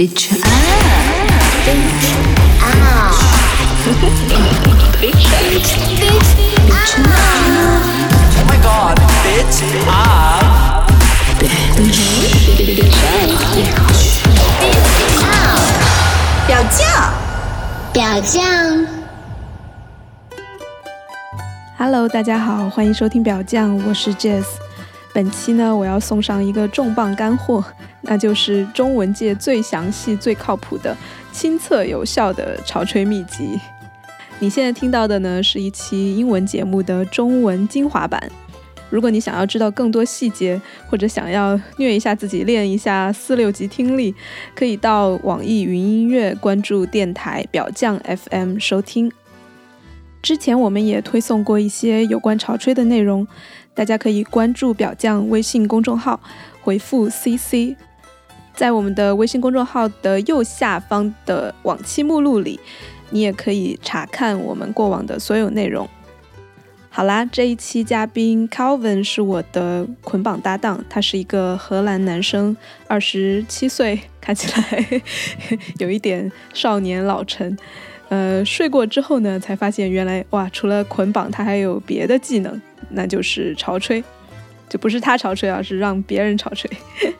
Bitch up. Bitch up. Bitch up. Oh my god, bitch up. Bitch up. 表酱，表酱。Hello，大家好，欢迎收听表酱，我是 Jess。本期呢，我要送上一个重磅干货，那就是中文界最详细、最靠谱的、亲测有效的潮吹秘籍。你现在听到的呢，是一期英文节目的中文精华版。如果你想要知道更多细节，或者想要虐一下自己、练一下四六级听力，可以到网易云音乐关注电台表酱 FM 收听。之前我们也推送过一些有关潮吹的内容，大家可以关注表酱微信公众号，回复 CC，在我们的微信公众号的右下方的往期目录里，你也可以查看我们过往的所有内容。好啦，这一期嘉宾 Calvin 是我的捆绑搭档，他是一个荷兰男生，二十七岁，看起来 有一点少年老成。呃，睡过之后呢，才发现原来哇，除了捆绑，他还有别的技能，那就是潮吹，就不是他潮吹啊，是让别人潮吹。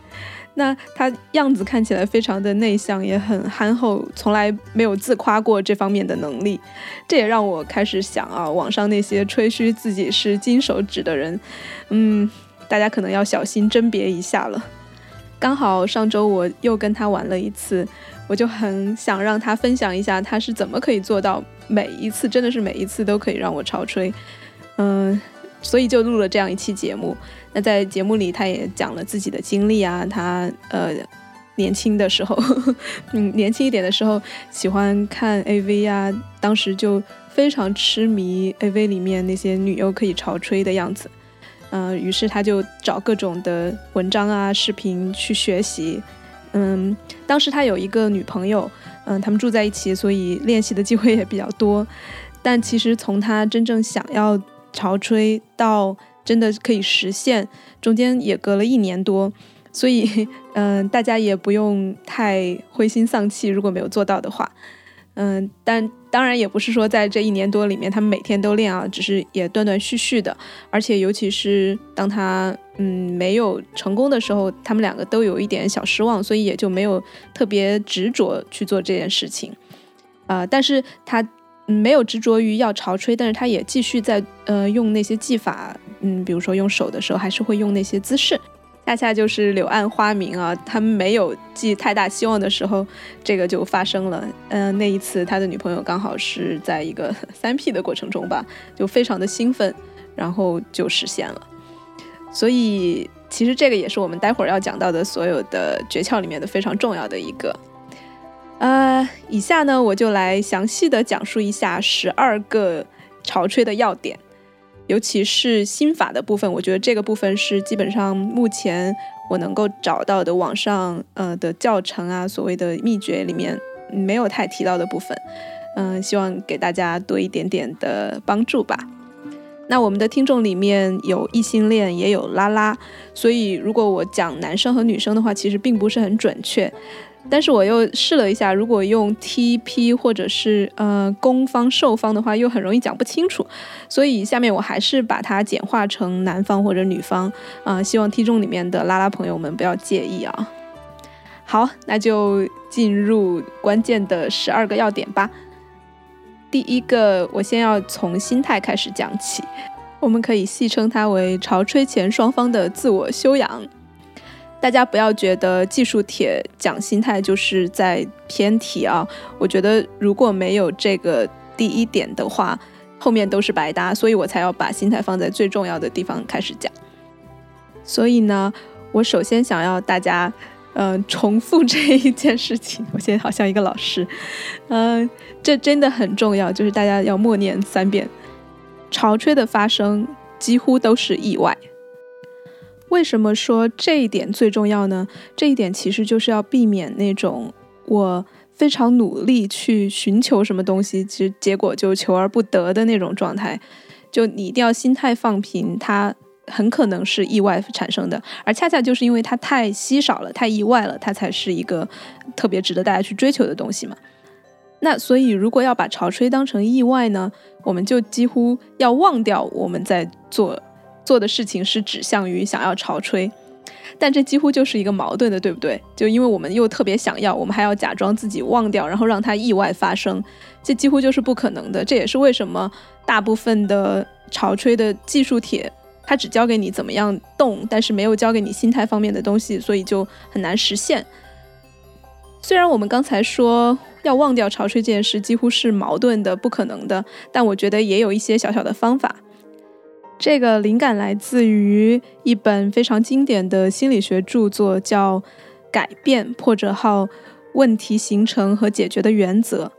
那他样子看起来非常的内向，也很憨厚，从来没有自夸过这方面的能力。这也让我开始想啊，网上那些吹嘘自己是金手指的人，嗯，大家可能要小心甄别一下了。刚好上周我又跟他玩了一次，我就很想让他分享一下他是怎么可以做到每一次，真的是每一次都可以让我潮吹，嗯，所以就录了这样一期节目。那在节目里，他也讲了自己的经历啊，他呃年轻的时候，嗯年轻一点的时候喜欢看 AV 啊，当时就非常痴迷 AV 里面那些女优可以潮吹的样子。嗯、于是他就找各种的文章啊、视频去学习。嗯，当时他有一个女朋友，嗯，他们住在一起，所以练习的机会也比较多。但其实从他真正想要潮吹到真的可以实现，中间也隔了一年多。所以，嗯、大家也不用太灰心丧气，如果没有做到的话。嗯，但当然也不是说在这一年多里面他们每天都练啊，只是也断断续续的，而且尤其是当他嗯没有成功的时候，他们两个都有一点小失望，所以也就没有特别执着去做这件事情。啊、但是他没有执着于要潮吹，但是他也继续在呃用那些技法，嗯，比如说用手的时候还是会用那些姿势。恰恰就是柳暗花明啊！他们没有寄太大希望的时候，这个就发生了。嗯、那一次他的女朋友刚好是在一个三 P 的过程中吧，就非常的兴奋，然后就实现了。所以其实这个也是我们待会儿要讲到的所有的诀窍里面的非常重要的一个。呃，以下呢我就来详细的讲述一下十二个潮吹的要点。尤其是心法的部分，我觉得这个部分是基本上目前我能够找到的网上呃的教程啊，所谓的秘诀里面没有太提到的部分。嗯、希望给大家多一点点的帮助吧。那我们的听众里面有异性恋，也有拉拉，所以如果我讲男生和女生的话，其实并不是很准确。但是我又试了一下，如果用 TP 或者是呃攻方受方的话，又很容易讲不清楚，所以下面我还是把它简化成男方或者女方啊、希望听众里面的拉拉朋友们不要介意啊。好，那就进入关键的十二个要点吧。第一个，我先要从心态开始讲起，我们可以戏称它为潮吹前双方的自我修养。大家不要觉得技术帖讲心态就是在偏题啊！我觉得如果没有这个第一点的话，后面都是白搭，所以我才要把心态放在最重要的地方开始讲。所以呢，我首先想要大家，嗯、重复这一件事情。我现在好像一个老师，嗯、这真的很重要，就是大家要默念三遍。潮吹的发生几乎都是意外。为什么说这一点最重要呢？这一点其实就是要避免那种我非常努力去寻求什么东西，其实结果就求而不得的那种状态。就你一定要心态放平，它很可能是意外产生的，而恰恰就是因为它太稀少了、太意外了，它才是一个特别值得大家去追求的东西嘛。那所以，如果要把潮吹当成意外呢，我们就几乎要忘掉我们在做做的事情是指向于想要潮吹。但这几乎就是一个矛盾的，对不对？就因为我们又特别想要，我们还要假装自己忘掉，然后让它意外发生，这几乎就是不可能的。这也是为什么大部分的潮吹的技术帖，它只教给你怎么样动，但是没有教给你心态方面的东西，所以就很难实现。虽然我们刚才说要忘掉潮吹这件事几乎是矛盾的、不可能的，但我觉得也有一些小小的方法。这个灵感来自于一本非常经典的心理学著作，叫《改变破折号问题形成和解决的原则》。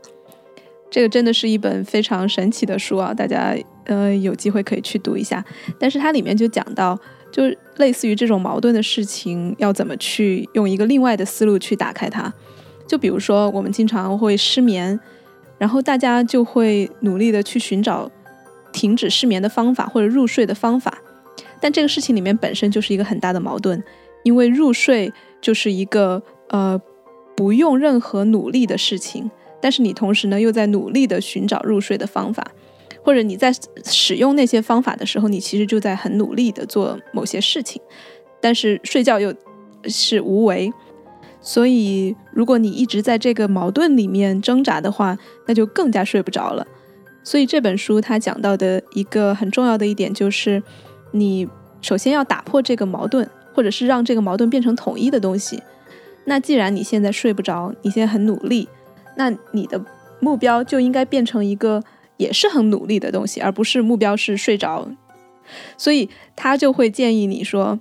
这个真的是一本非常神奇的书啊！大家呃有机会可以去读一下。但是它里面就讲到，就类似于这种矛盾的事情，要怎么去用一个另外的思路去打开它。就比如说，我们经常会失眠，然后大家就会努力的去寻找。停止失眠的方法或者入睡的方法，但这个事情里面本身就是一个很大的矛盾，因为入睡就是一个呃不用任何努力的事情，但是你同时呢又在努力的寻找入睡的方法，或者你在使用那些方法的时候，你其实就在很努力的做某些事情，但是睡觉又是无为，所以如果你一直在这个矛盾里面挣扎的话，那就更加睡不着了。所以这本书它讲到的一个很重要的一点就是，你首先要打破这个矛盾，或者是让这个矛盾变成统一的东西。那既然你现在睡不着，你现在很努力，那你的目标就应该变成一个也是很努力的东西，而不是目标是睡着。所以他就会建议你说，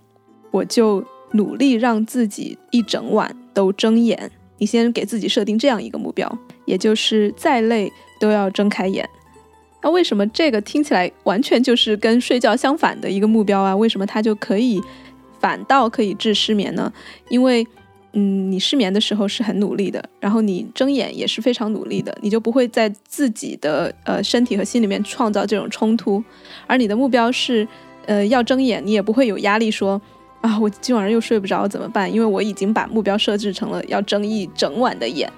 我就努力让自己一整晚都睁眼。你先给自己设定这样一个目标，也就是再累都要睁开眼。那为什么这个听起来完全就是跟睡觉相反的一个目标啊？为什么它就可以反倒可以治失眠呢？因为，嗯，你失眠的时候是很努力的，然后你睁眼也是非常努力的，你就不会在自己的呃身体和心里面创造这种冲突。而你的目标是，呃，要睁眼，你也不会有压力，说啊，我今晚上又睡不着怎么办？因为我已经把目标设置成了要睁一整晚的眼，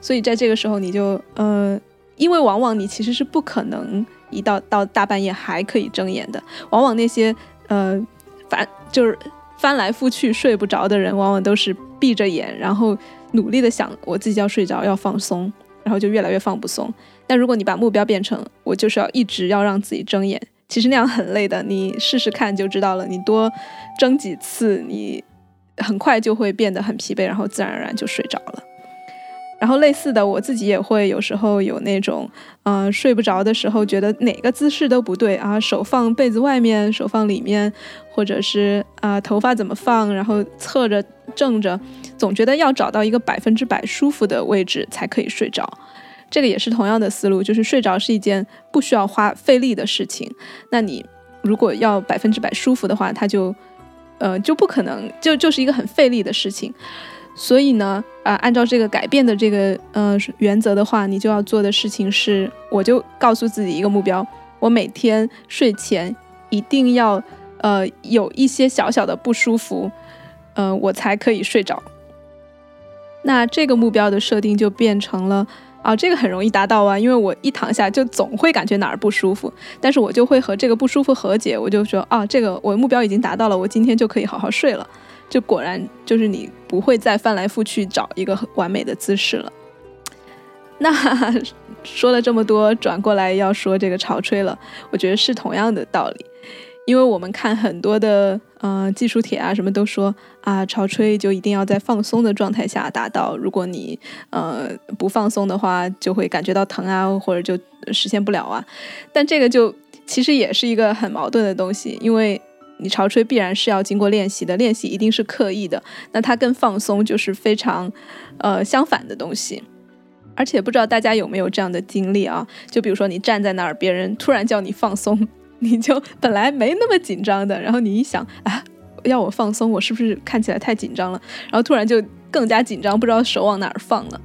所以在这个时候你就呃。因为往往你其实是不可能一到到大半夜还可以睁眼的，往往那些呃翻就是翻来覆去睡不着的人，往往都是闭着眼，然后努力的想我自己要睡着要放松，然后就越来越放不松。但如果你把目标变成我就是要一直要让自己睁眼，其实那样很累的，你试试看就知道了。你多睁几次，你很快就会变得很疲惫，然后自然而然就睡着了。然后类似的，我自己也会有时候有那种，呃，睡不着的时候，觉得哪个姿势都不对啊，手放被子外面，手放里面，或者是啊，头发怎么放，然后侧着、正着，总觉得要找到一个百分之百舒服的位置才可以睡着。这个也是同样的思路，就是睡着是一件不需要花费力的事情。那你如果要百分之百舒服的话，它就，呃，就不可能，就就是一个很费力的事情。所以呢，啊，按照这个改变的这个呃原则的话，你就要做的事情是，我就告诉自己一个目标，我每天睡前一定要呃有一些小小的不舒服，呃，我才可以睡着。那这个目标的设定就变成了啊，这个很容易达到啊，因为我一躺下就总会感觉哪儿不舒服，但是我就会和这个不舒服和解，我就说啊，这个我目标已经达到了，我今天就可以好好睡了。就果然就是你不会再翻来覆去找一个完美的姿势了。那 说了这么多，转过来要说这个潮吹了，我觉得是同样的道理。因为我们看很多的呃技术帖啊，什么都说啊，潮吹就一定要在放松的状态下达到，如果你呃不放松的话，就会感觉到疼啊，或者就实现不了啊。但这个就其实也是一个很矛盾的东西，因为。你潮吹必然是要经过练习的，练习一定是刻意的。那它跟放松就是非常，呃，相反的东西。而且不知道大家有没有这样的经历啊？就比如说你站在那儿，别人突然叫你放松，你就本来没那么紧张的，然后你一想，啊，要我放松，我是不是看起来太紧张了？然后突然就更加紧张，不知道手往哪儿放了。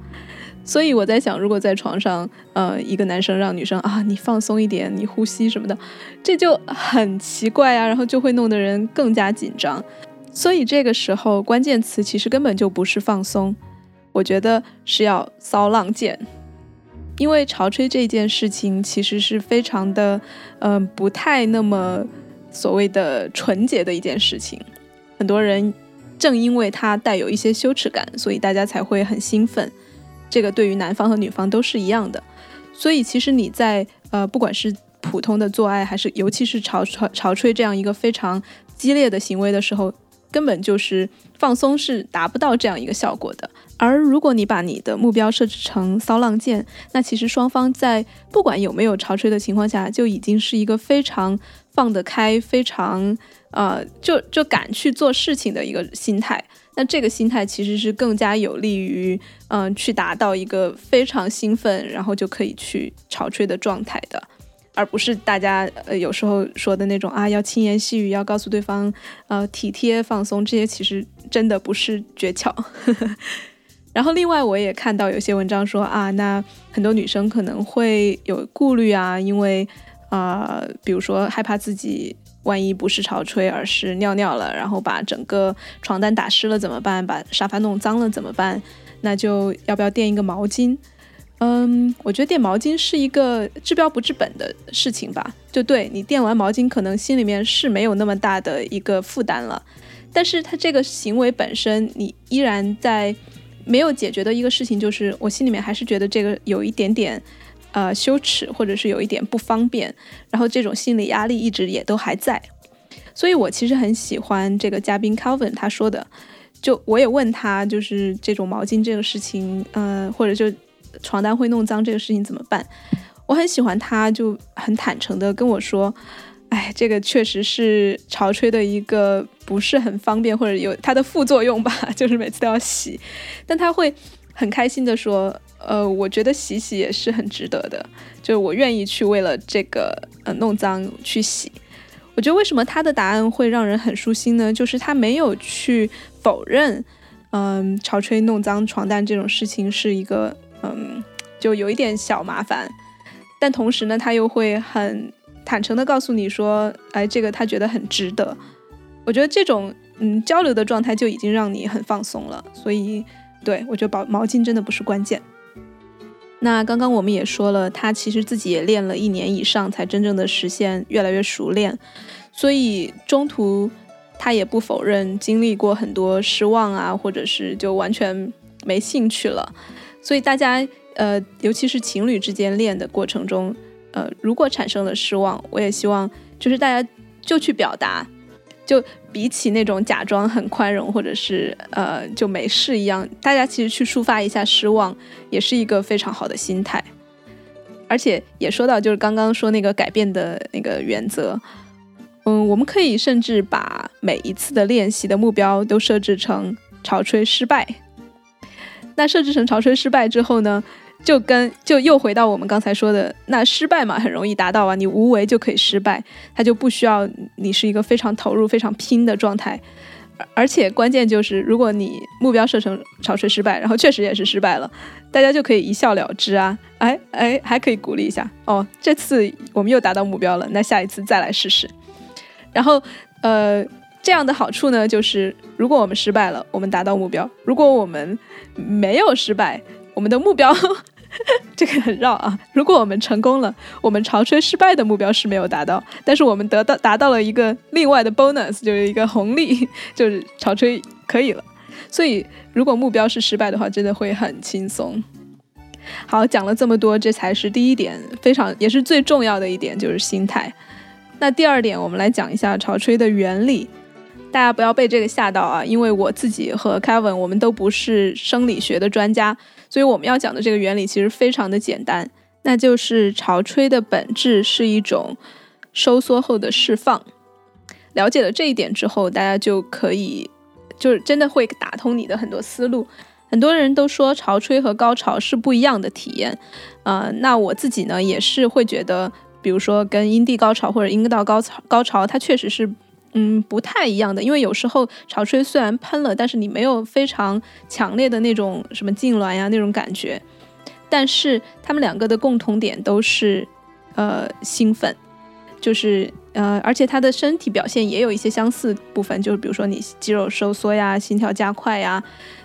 所以我在想，如果在床上，呃，一个男生让女生啊，你放松一点，你呼吸什么的，这就很奇怪啊，然后就会弄得人更加紧张。所以这个时候，关键词其实根本就不是放松，我觉得是要骚浪贱。因为潮吹这件事情其实是非常的，嗯，不太那么所谓的纯洁的一件事情。很多人正因为它带有一些羞耻感，所以大家才会很兴奋。这个对于男方和女方都是一样的。所以其实你在呃，不管是普通的做爱，还是尤其是潮潮潮吹这样一个非常激烈的行为的时候，根本就是放松是达不到这样一个效果的。而如果你把你的目标设置成骚浪剑，那其实双方在不管有没有潮吹的情况下，就已经是一个非常放得开、非常呃就就敢去做事情的一个心态。那这个心态其实是更加有利于嗯去达到一个非常兴奋，然后就可以去潮吹的状态的。而不是大家呃有时候说的那种啊，要轻言细语，要告诉对方呃体贴放松，这些其实真的不是诀窍。然后另外我也看到有些文章说啊，那很多女生可能会有顾虑啊，因为啊，比如说害怕自己万一不是潮吹，而是尿尿了，然后把整个床单打湿了怎么办？把沙发弄脏了怎么办？那就要不要垫一个毛巾？嗯，我觉得垫毛巾是一个治标不治本的事情吧。就对你垫完毛巾，可能心里面是没有那么大的一个负担了，但是他这个行为本身，你依然在没有解决的一个事情，就是我心里面还是觉得这个有一点点呃羞耻，或者是有一点不方便，然后这种心理压力一直也都还在。所以我其实很喜欢这个嘉宾 Calvin 他说的，就我也问他，就是这种毛巾这个事情，呃，或者就。床单会弄脏这个事情怎么办？我很喜欢他，就很坦诚的跟我说：“哎，这个确实是潮吹的一个不是很方便，或者有它的副作用吧，就是每次都要洗。但他会很开心的说：‘呃，我觉得洗洗也是很值得的，就是我愿意去为了这个呃弄脏去洗。’我觉得为什么他的答案会让人很舒心呢？就是他没有去否认，嗯，潮吹弄脏床单这种事情是一个。”嗯，就有一点小麻烦，但同时呢，他又会很坦诚的告诉你说，哎，这个他觉得很值得。我觉得这种嗯交流的状态就已经让你很放松了。所以，对我觉得毛毛巾真的不是关键。那刚刚我们也说了，他其实自己也练了一年以上，才真正的实现越来越熟练。所以中途他也不否认经历过很多失望啊，或者是就完全没兴趣了。所以大家，呃，尤其是情侣之间练的过程中，呃，如果产生了失望，我也希望就是大家就去表达，就比起那种假装很宽容或者是呃就没事一样，大家其实去抒发一下失望，也是一个非常好的心态。而且也说到就是刚刚说那个改变的那个原则，嗯，我们可以甚至把每一次的练习的目标都设置成潮吹失败。那设置成潮吹失败之后呢，就跟就又回到我们刚才说的，那失败嘛，很容易达到啊，你无为就可以失败，它就不需要你是一个非常投入、非常拼的状态，而且关键就是，如果你目标设成潮吹失败，然后确实也是失败了，大家就可以一笑了之啊，哎哎，还可以鼓励一下哦，这次我们又达到目标了，那下一次再来试试，然后呃。这样的好处呢，就是如果我们失败了，我们达到目标；如果我们没有失败，我们的目标 这个很绕啊。如果我们成功了，我们潮吹失败的目标是没有达到，但是我们得到达到了一个另外的 bonus，就是一个红利，就是潮吹可以了。所以，如果目标是失败的话，真的会很轻松。好，讲了这么多，这才是第一点，非常也是最重要的一点，就是心态。那第二点，我们来讲一下潮吹的原理。大家不要被这个吓到啊！因为我自己和 Kevin 我们都不是生理学的专家，所以我们要讲的这个原理其实非常的简单，那就是潮吹的本质是一种收缩后的释放。了解了这一点之后，大家就可以就是真的会打通你的很多思路。很多人都说潮吹和高潮是不一样的体验，呃，那我自己呢也是会觉得，比如说跟阴蒂高潮或者阴道高潮，高潮它确实是。嗯，不太一样的，因为有时候潮吹虽然喷了，但是你没有非常强烈的那种什么痉挛呀那种感觉，但是他们两个的共同点都是，呃，兴奋，就是呃，而且他的身体表现也有一些相似部分，就是比如说你肌肉收缩呀，心跳加快呀，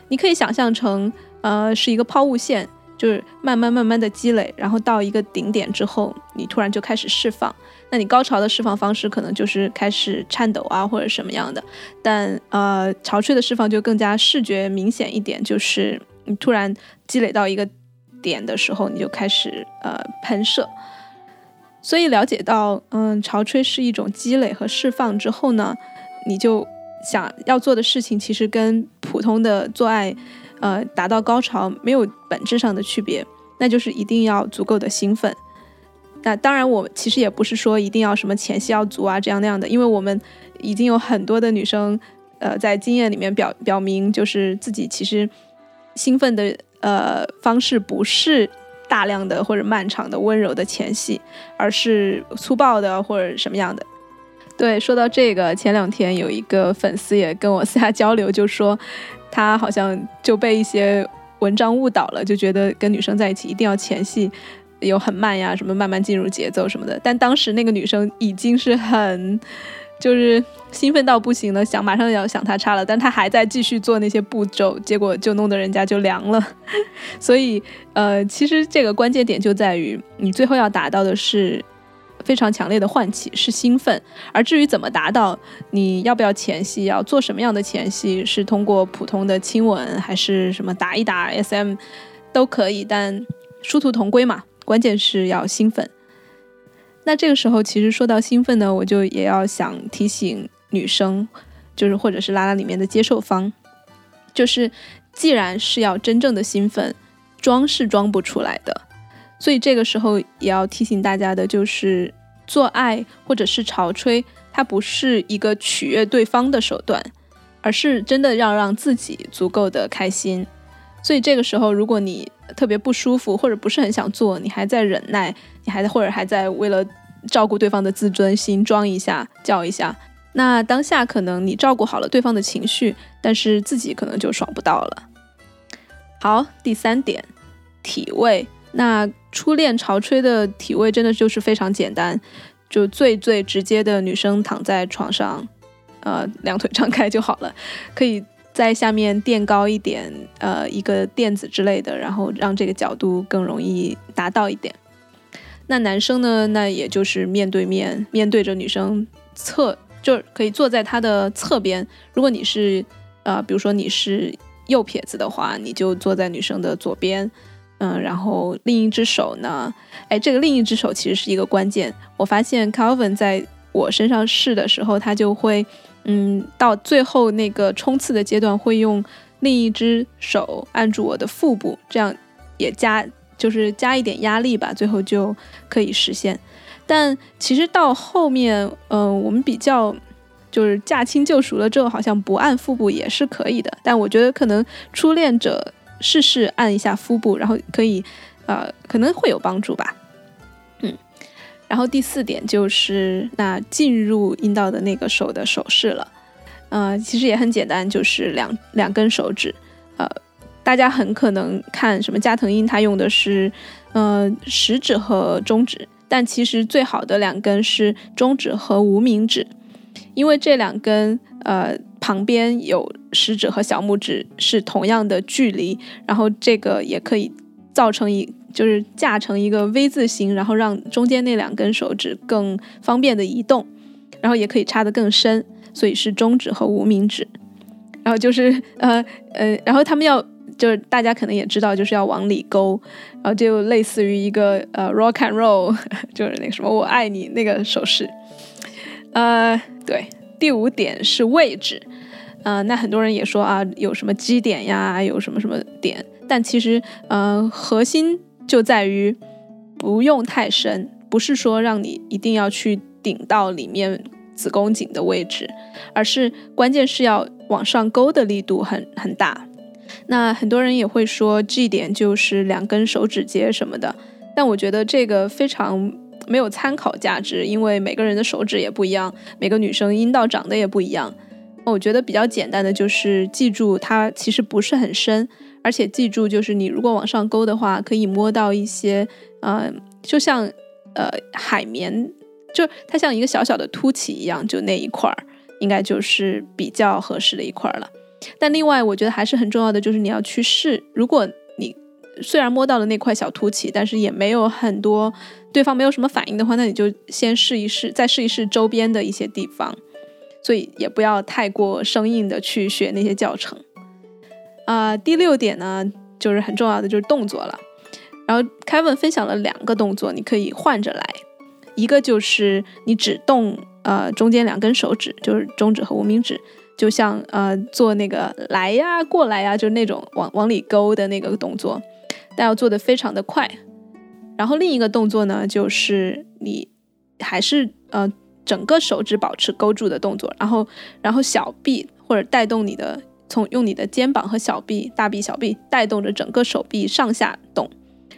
你可以想象成，呃，是一个抛物线，就是慢慢慢慢的积累，然后到一个顶点之后，你突然就开始释放。那你高潮的释放方式可能就是开始颤抖啊，或者什么样的，但呃，潮吹的释放就更加视觉明显一点，就是你突然积累到一个点的时候，你就开始呃喷射。所以了解到，嗯，潮吹是一种积累和释放之后呢，你就想要做的事情其实跟普通的做爱，呃，达到高潮没有本质上的区别，那就是一定要足够的兴奋。那当然，我其实也不是说一定要什么前戏要足啊，这样那样的，因为我们已经有很多的女生，呃，在经验里面表表明，就是自己其实兴奋的呃方式不是大量的或者漫长的温柔的前戏，而是粗暴的或者什么样的。对，说到这个，前两天有一个粉丝也跟我 私下交流，就说他好像就被一些文章误导了，就觉得跟女生在一起一定要前戏。有很慢呀，什么慢慢进入节奏什么的，但当时那个女生已经是很，就是兴奋到不行了，想马上要想他插了，但她还在继续做那些步骤，结果就弄得人家就凉了。所以，呃，其实这个关键点就在于你最后要达到的是非常强烈的唤起，是兴奋。而至于怎么达到，你要不要前戏，要做什么样的前戏，是通过普通的亲吻，还是什么打一打 SM，都可以，但殊途同归嘛。关键是要兴奋。那这个时候，其实说到兴奋呢，我就也要想提醒女生，就是或者是拉拉里面的接受方，就是既然是要真正的兴奋，装是装不出来的。所以这个时候也要提醒大家的，就是做爱或者是潮吹，它不是一个取悦对方的手段，而是真的要让自己足够的开心。所以这个时候，如果你特别不舒服或者不是很想做，你还在忍耐，你还或者还在为了照顾对方的自尊心装一下叫一下，那当下可能你照顾好了对方的情绪，但是自己可能就爽不到了。好，第三点，体位。那初恋潮吹的体位真的就是非常简单，就最最直接的女生躺在床上，呃，两腿张开就好了，可以。在下面垫高一点，呃，一个垫子之类的，然后让这个角度更容易达到一点。那男生呢？那也就是面对面，面对着女生侧，就可以坐在她的侧边。如果你是，呃，比如说你是右撇子的话，你就坐在女生的左边，嗯，然后另一只手呢？哎，这个另一只手其实是一个关键。我发现 Calvin 在我身上试的时候，他就会。嗯，到最后那个冲刺的阶段，会用另一只手按住我的腹部，这样也加就是加一点压力吧，最后就可以实现。但其实到后面，嗯，我们比较就是驾轻就熟了之后，好像不按腹部也是可以的。但我觉得可能初恋者试试按一下腹部，然后可以，呃，可能会有帮助吧。然后第四点就是那进入阴道的那个手的手势了，呃，其实也很简单，就是两两根手指，呃，大家很可能看什么加藤鹰，他用的是呃食指和中指，但其实最好的两根是中指和无名指，因为这两根呃旁边有食指和小拇指是同样的距离，然后这个也可以造成一。就是架成一个 V 字形，然后让中间那两根手指更方便的移动，然后也可以插得更深，所以是中指和无名指。然后就是呃呃，然后他们要就是大家可能也知道，就是要往里勾，然后就类似于一个呃 rock and roll，就是那个什么我爱你那个手势。呃，对，第五点是位置，呃，那很多人也说啊，有什么基点呀，有什么什么点，但其实呃核心。就在于不用太深，不是说让你一定要去顶到里面子宫颈的位置，而是关键是要往上勾的力度很很大。那很多人也会说 G 点就是两根手指节什么的，但我觉得这个非常没有参考价值，因为每个人的手指也不一样，每个女生阴道长得也不一样。我觉得比较简单的就是记住它其实不是很深。而且记住，就是你如果往上勾的话，可以摸到一些，呃，就像呃海绵，就它像一个小小的凸起一样，就那一块儿，应该就是比较合适的一块了。但另外，我觉得还是很重要的，就是你要去试。如果你虽然摸到了那块小凸起，但是也没有很多对方没有什么反应的话，那你就先试一试，再试一试周边的一些地方。所以也不要太过生硬的去学那些教程。啊，第六点呢，就是很重要的，就是动作了。然后 Kevin 分享了两个动作，你可以换着来。一个就是你只动呃中间两根手指，就是中指和无名指，就像呃做那个来呀、过来呀，就是那种往往里勾的那个动作，但要做的非常的快。然后另一个动作呢，就是你还是呃整个手指保持勾住的动作，然后然后小臂或者带动你的。从用你的肩膀和小臂、大臂、小臂带动着整个手臂上下动，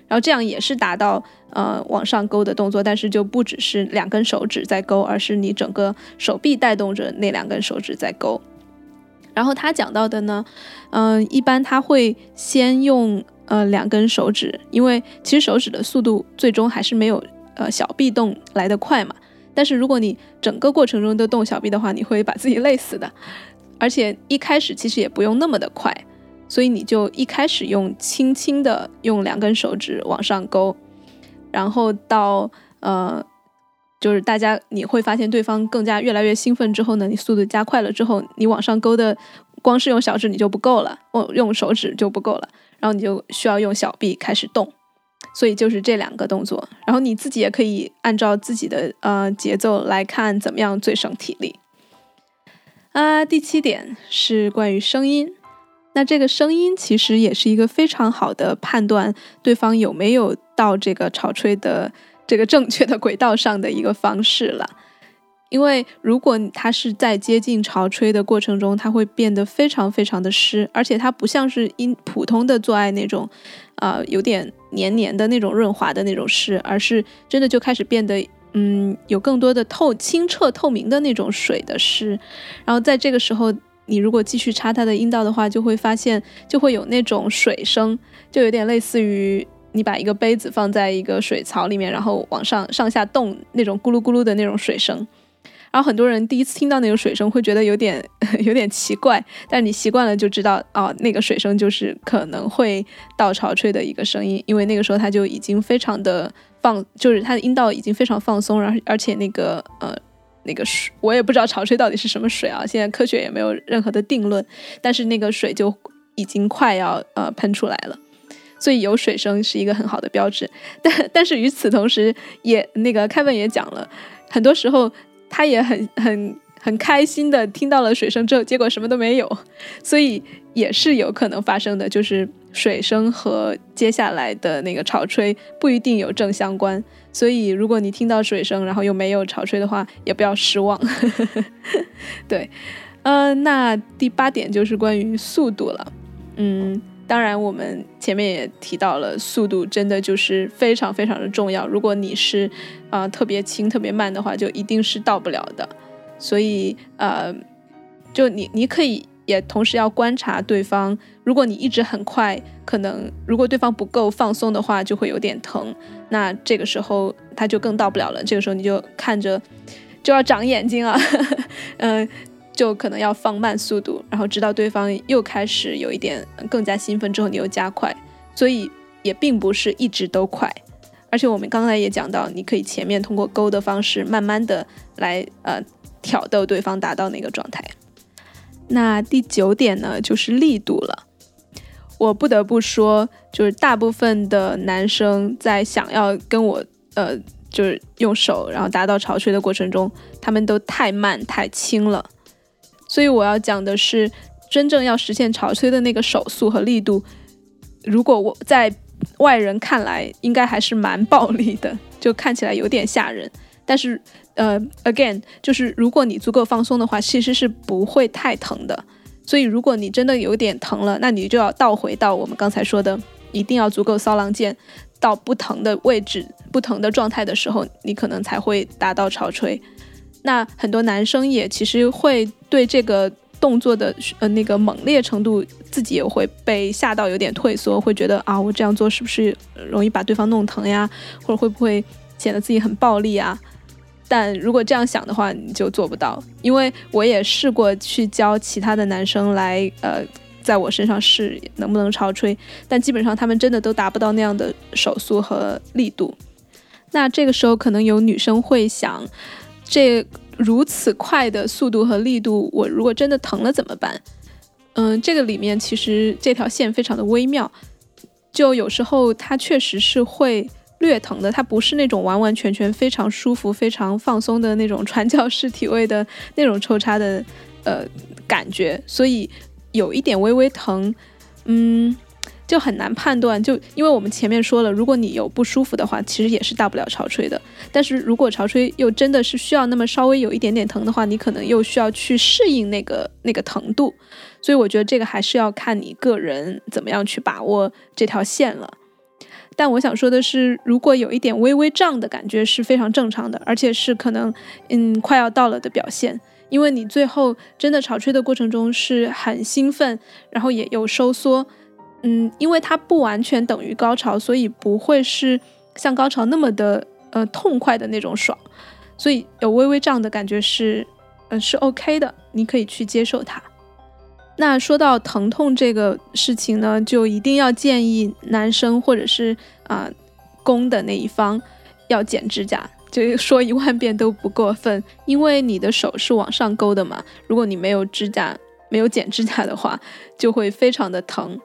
然后这样也是达到呃往上勾的动作，但是就不只是两根手指在勾，而是你整个手臂带动着那两根手指在勾。然后他讲到的呢，嗯，一般他会先用呃两根手指，因为其实手指的速度最终还是没有呃小臂动来的快嘛。但是如果你整个过程中都动小臂的话，你会把自己累死的。而且一开始其实也不用那么的快，所以你就一开始用轻轻的用两根手指往上勾，然后到呃，就是大家你会发现对方更加越来越兴奋之后呢，你速度加快了之后，你往上勾的光是用小指你就不够了，用用手指就不够了，然后你就需要用小臂开始动，所以就是这两个动作，然后你自己也可以按照自己的呃节奏来看怎么样最省体力。啊，第七点是关于声音。那这个声音其实也是一个非常好的判断对方有没有到这个潮吹的这个正确的轨道上的一个方式了。因为如果他是在接近潮吹的过程中，他会变得非常非常的湿，而且它不像是因普通的做爱那种，啊，有点黏黏的那种润滑的那种湿，而是真的就开始变得。嗯，有更多的透清澈透明的那种水的湿，然后在这个时候，你如果继续插它的阴道的话，就会发现就会有那种水声，就有点类似于你把一个杯子放在一个水槽里面，然后往上上下动那种咕噜咕噜的那种水声。然后很多人第一次听到那个水声会觉得有点 有点奇怪，但你习惯了就知道，哦，那个水声就是可能会到潮吹的一个声音，因为那个时候它就已经非常的。放就是它的阴道已经非常放松，然后而且那个呃那个水我也不知道潮吹到底是什么水啊，现在科学也没有任何的定论，但是那个水就已经快要呃喷出来了，所以有水声是一个很好的标志。但 但是与此同时，也那个凯文也讲了，很多时候他也很很。很开心的听到了水声之后，结果什么都没有，所以也是有可能发生的，就是水声和接下来的那个潮吹不一定有正相关。所以如果你听到水声，然后又没有潮吹的话，也不要失望。对，嗯，那第八点就是关于速度了。嗯，当然我们前面也提到了，速度真的就是非常非常的重要。如果你是啊特别轻特别慢的话，就一定是到不了的。所以，呃，就你，你可以也同时要观察对方。如果你一直很快，可能如果对方不够放松的话，就会有点疼。那这个时候他就更到不了了。这个时候你就看着，就要长眼睛啊，嗯，就可能要放慢速度，然后直到对方又开始有一点更加兴奋之后，你又加快。所以也并不是一直都快。而且我们刚才也讲到，你可以前面通过勾的方式，慢慢的来，呃。挑逗对方达到那个状态。那第九点呢，就是力度了。我不得不说，就是大部分的男生在想要跟我呃，就是用手然后达到潮吹的过程中，他们都太慢太轻了。所以我要讲的是，真正要实现潮吹的那个手速和力度，如果我在外人看来，应该还是蛮暴力的，就看起来有点吓人。但是。呃，again，就是如果你足够放松的话，其实是不会太疼的。所以如果你真的有点疼了，那你就要倒回到我们刚才说的，一定要足够骚浪剑，到不疼的位置、不疼的状态的时候，你可能才会达到潮吹。那很多男生也其实会对这个动作的呃那个猛烈程度，自己也会被吓到有点退缩，会觉得啊，我这样做是不是容易把对方弄疼呀？或者会不会显得自己很暴力啊？但如果这样想的话，你就做不到，因为我也试过去教其他的男生来呃。在我身上试能不能超吹，但基本上他们真的都达不到那样的手速和力度。那这个时候可能有女生会想，这如此快的速度和力度，我如果真的疼了怎么办？嗯，这个里面其实这条线非常的微妙，就有时候它确实是会略疼的，它不是那种完完全全非常舒服、非常放松的那种传教士体位的那种抽插的呃感觉，所以。有一点微微疼，嗯，就很难判断。就因为我们前面说了，如果你有不舒服的话，其实也是大不了潮吹的。但是如果潮吹又真的是需要那么稍微有一点点疼的话，你可能又需要去适应那个那个疼度。所以我觉得这个还是要看你个人怎么样去把握这条线了。但我想说的是，如果有一点微微胀的感觉是非常正常的，而且是可能嗯快要到了的表现。因为你最后真的潮吹的过程中是很兴奋，然后也有收缩，嗯，因为它不完全等于高潮，所以不会是像高潮那么的呃痛快的那种爽，所以有微微胀的感觉是，嗯，是 OK 的，你可以去接受它。那说到疼痛这个事情呢，就一定要建议男生或者是啊攻的那一方要剪指甲。就 说一万遍都不过分，因为你的手是往上勾的嘛。如果你没有指甲，没有剪指甲的话，就会非常的疼。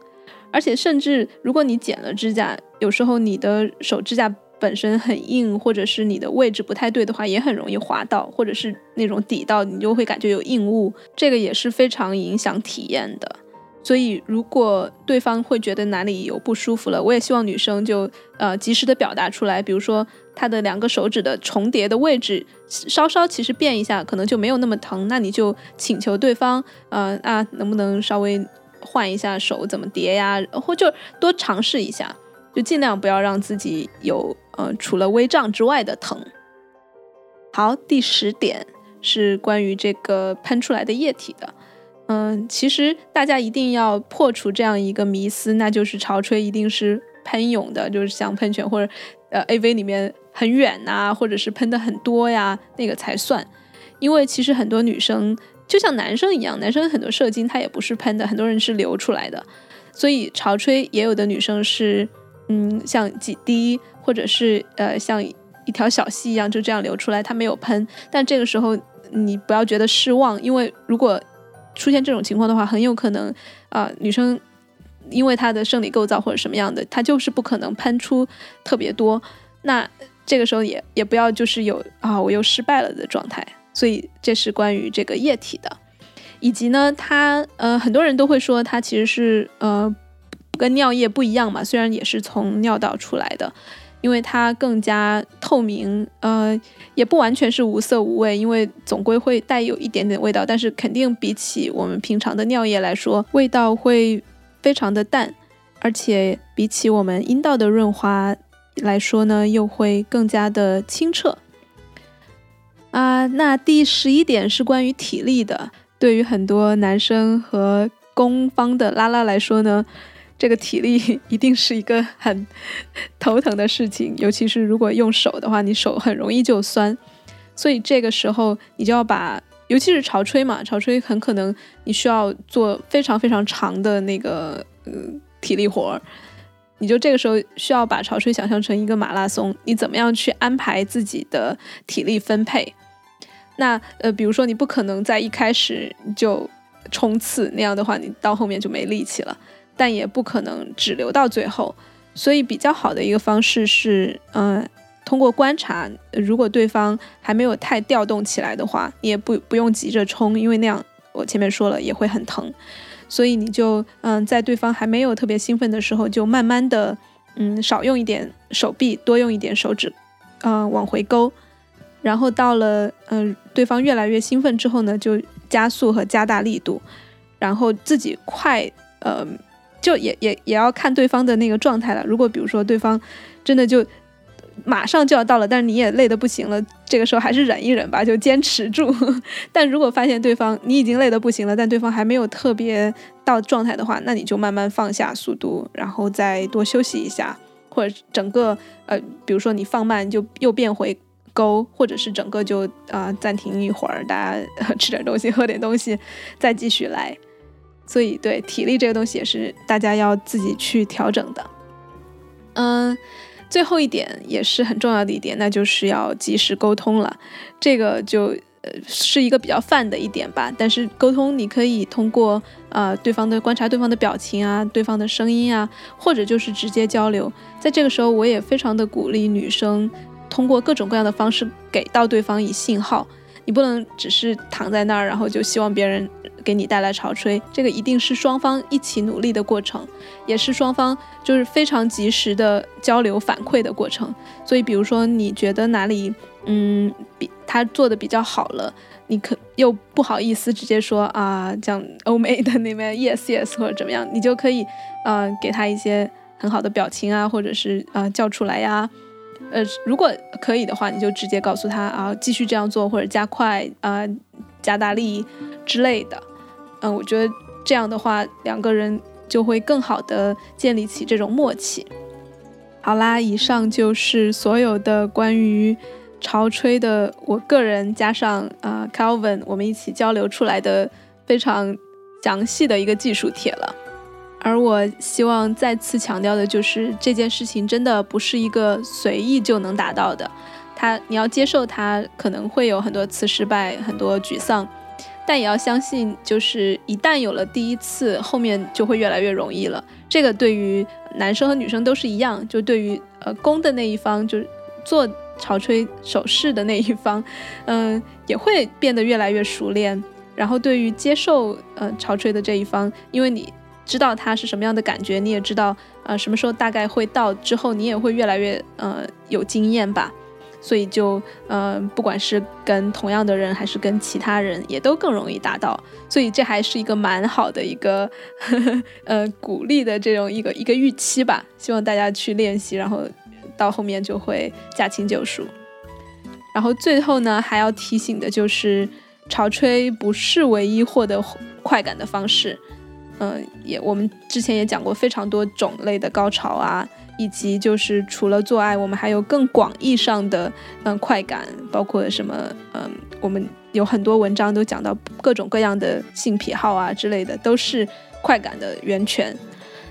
而且甚至如果你剪了指甲，有时候你的手指甲本身很硬，或者是你的位置不太对的话，也很容易划到，或者是那种抵到，你就会感觉有硬物，这个也是非常影响体验的。所以，如果对方会觉得哪里有不舒服了，我也希望女生就呃及时的表达出来。比如说，她的两个手指的重叠的位置稍稍其实变一下，可能就没有那么疼。那你就请求对方，呃啊，能不能稍微换一下手怎么叠呀？或就多尝试一下，就尽量不要让自己有呃除了微胀之外的疼。好，第十点是关于这个喷出来的液体的。嗯，其实大家一定要破除这样一个迷思，那就是潮吹一定是喷涌的，就是像喷泉或者呃 A V 里面很远呐，或者是喷的很多呀，那个才算。因为其实很多女生就像男生一样，男生很多射精他也不是喷的，很多人是流出来的。所以潮吹也有的女生是嗯像几滴或者是呃像一条小溪一样就这样流出来，她没有喷。但这个时候你不要觉得失望，因为如果出现这种情况的话，很有可能，啊，女生因为她的生理构造或者什么样的，她就是不可能喷出特别多。那这个时候也也不要就是有啊，我又失败了的状态。所以这是关于这个液体的，以及呢，它呃，很多人都会说它其实是呃跟尿液不一样嘛，虽然也是从尿道出来的。因为它更加透明，呃，也不完全是无色无味，因为总归会带有一点点味道，但是肯定比起我们平常的尿液来说，味道会非常的淡，而且比起我们阴道的润滑来说呢，又会更加的清澈。啊，那第十一点是关于体力的，对于很多男生和攻方的拉拉来说呢。这个体力 一定是一个很头疼的事情，尤其是如果用手的话，你手很容易就酸。所以这个时候你就要把，尤其是潮吹嘛，潮吹很可能你需要做非常非常长的那个呃体力活儿，你就这个时候需要把潮吹想象成一个马拉松，你怎么样去安排自己的体力分配？那呃，比如说你不可能在一开始就冲刺，那样的话你到后面就没力气了。但也不可能只留到最后，所以比较好的一个方式是，嗯，通过观察，如果对方还没有太调动起来的话，你也不不用急着冲，因为那样我前面说了也会很疼，所以你就，嗯，在对方还没有特别兴奋的时候，就慢慢的，嗯，少用一点手臂，多用一点手指，嗯，往回勾，然后到了，嗯，对方越来越兴奋之后呢，就加速和加大力度，然后自己快，呃。就也也也要看对方的那个状态了。如果比如说对方真的就马上就要到了，但是你也累得不行了，这个时候还是忍一忍吧，就坚持住。但如果发现对方你已经累得不行了，但对方还没有特别到状态的话，那你就慢慢放下速度，然后再多休息一下，或者整个呃，比如说你放慢就又变回勾，或者是整个就啊暂停一会儿，大家吃点东西，喝点东西，再继续来。所以对体力这个东西也是大家要自己去调整的。嗯。最后一点也是很重要的一点，那就是要及时沟通了。这个就呃是一个比较泛的一点吧。但是沟通你可以通过呃对方的观察对方的表情啊，对方的声音啊，或者就是直接交流。在这个时候，我也非常的鼓励女生通过各种各样的方式给到对方以信号。你不能只是躺在那儿，然后就希望别人给你带来潮吹，这个一定是双方一起努力的过程，也是双方就是非常及时的交流反馈的过程。所以，比如说你觉得哪里嗯比他做的比较好了，你可又不好意思直接说啊，讲欧美的那边 yes yes 或者怎么样，你就可以呃给他一些很好的表情啊，或者是呃叫出来呀。呃，如果可以的话，你就直接告诉他啊，继续这样做，或者加快啊，加大力之类的。嗯，我觉得这样的话，两个人就会更好的建立起这种默契。好啦，以上就是所有的关于潮吹的，我个人加上啊，Calvin，我们一起交流出来的非常详细的一个技术帖了。而我希望再次强调的就是，这件事情真的不是一个随意就能达到的。他，你要接受他可能会有很多次失败，很多沮丧，但也要相信，就是一旦有了第一次，后面就会越来越容易了。这个对于男生和女生都是一样，就对于呃攻的那一方，就是做潮吹手势的那一方，嗯，也会变得越来越熟练。然后对于接受呃潮吹的这一方，因为你。知道他是什么样的感觉，你也知道，呃，什么时候大概会到，之后你也会越来越，呃，有经验吧。所以就，呃，不管是跟同样的人，还是跟其他人，也都更容易达到。所以这还是一个蛮好的一个，呃，鼓励的这种一个一个预期吧。希望大家去练习，然后到后面就会驾轻就熟。然后最后呢，还要提醒的就是，潮吹不是唯一获得快感的方式。嗯，也我们之前也讲过非常多种类的高潮啊，以及就是除了做爱，我们还有更广义上的嗯快感，包括什么嗯，我们有很多文章都讲到各种各样的性癖好啊之类的，都是快感的源泉。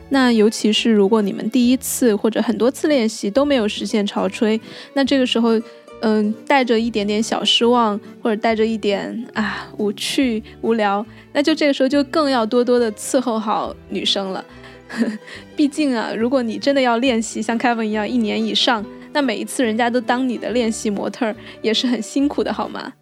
那尤其是如果你们第一次或者很多次练习都没有实现潮吹，那这个时候。嗯，带着一点点小失望，或者带着一点啊无趣、无聊，那就这个时候就更要多多的伺候好女生了。毕竟啊，如果你真的要练习像 Kevin 一样一年以上，那每一次人家都当你的练习模特，也是很辛苦的，好吗？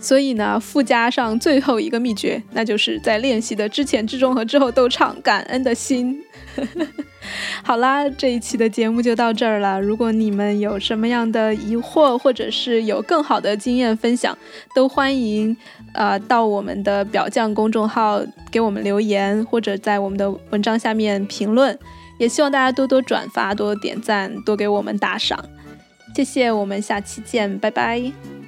所以呢，附加上最后一个秘诀，那就是在练习的之前、之中和之后都唱感恩的心。好啦，这一期的节目就到这儿了。如果你们有什么样的疑惑，或者是有更好的经验分享，都欢迎呃到我们的表匠公众号给我们留言，或者在我们的文章下面评论。也希望大家多多转发、多多点赞、多给我们打赏。谢谢，我们下期见，拜拜。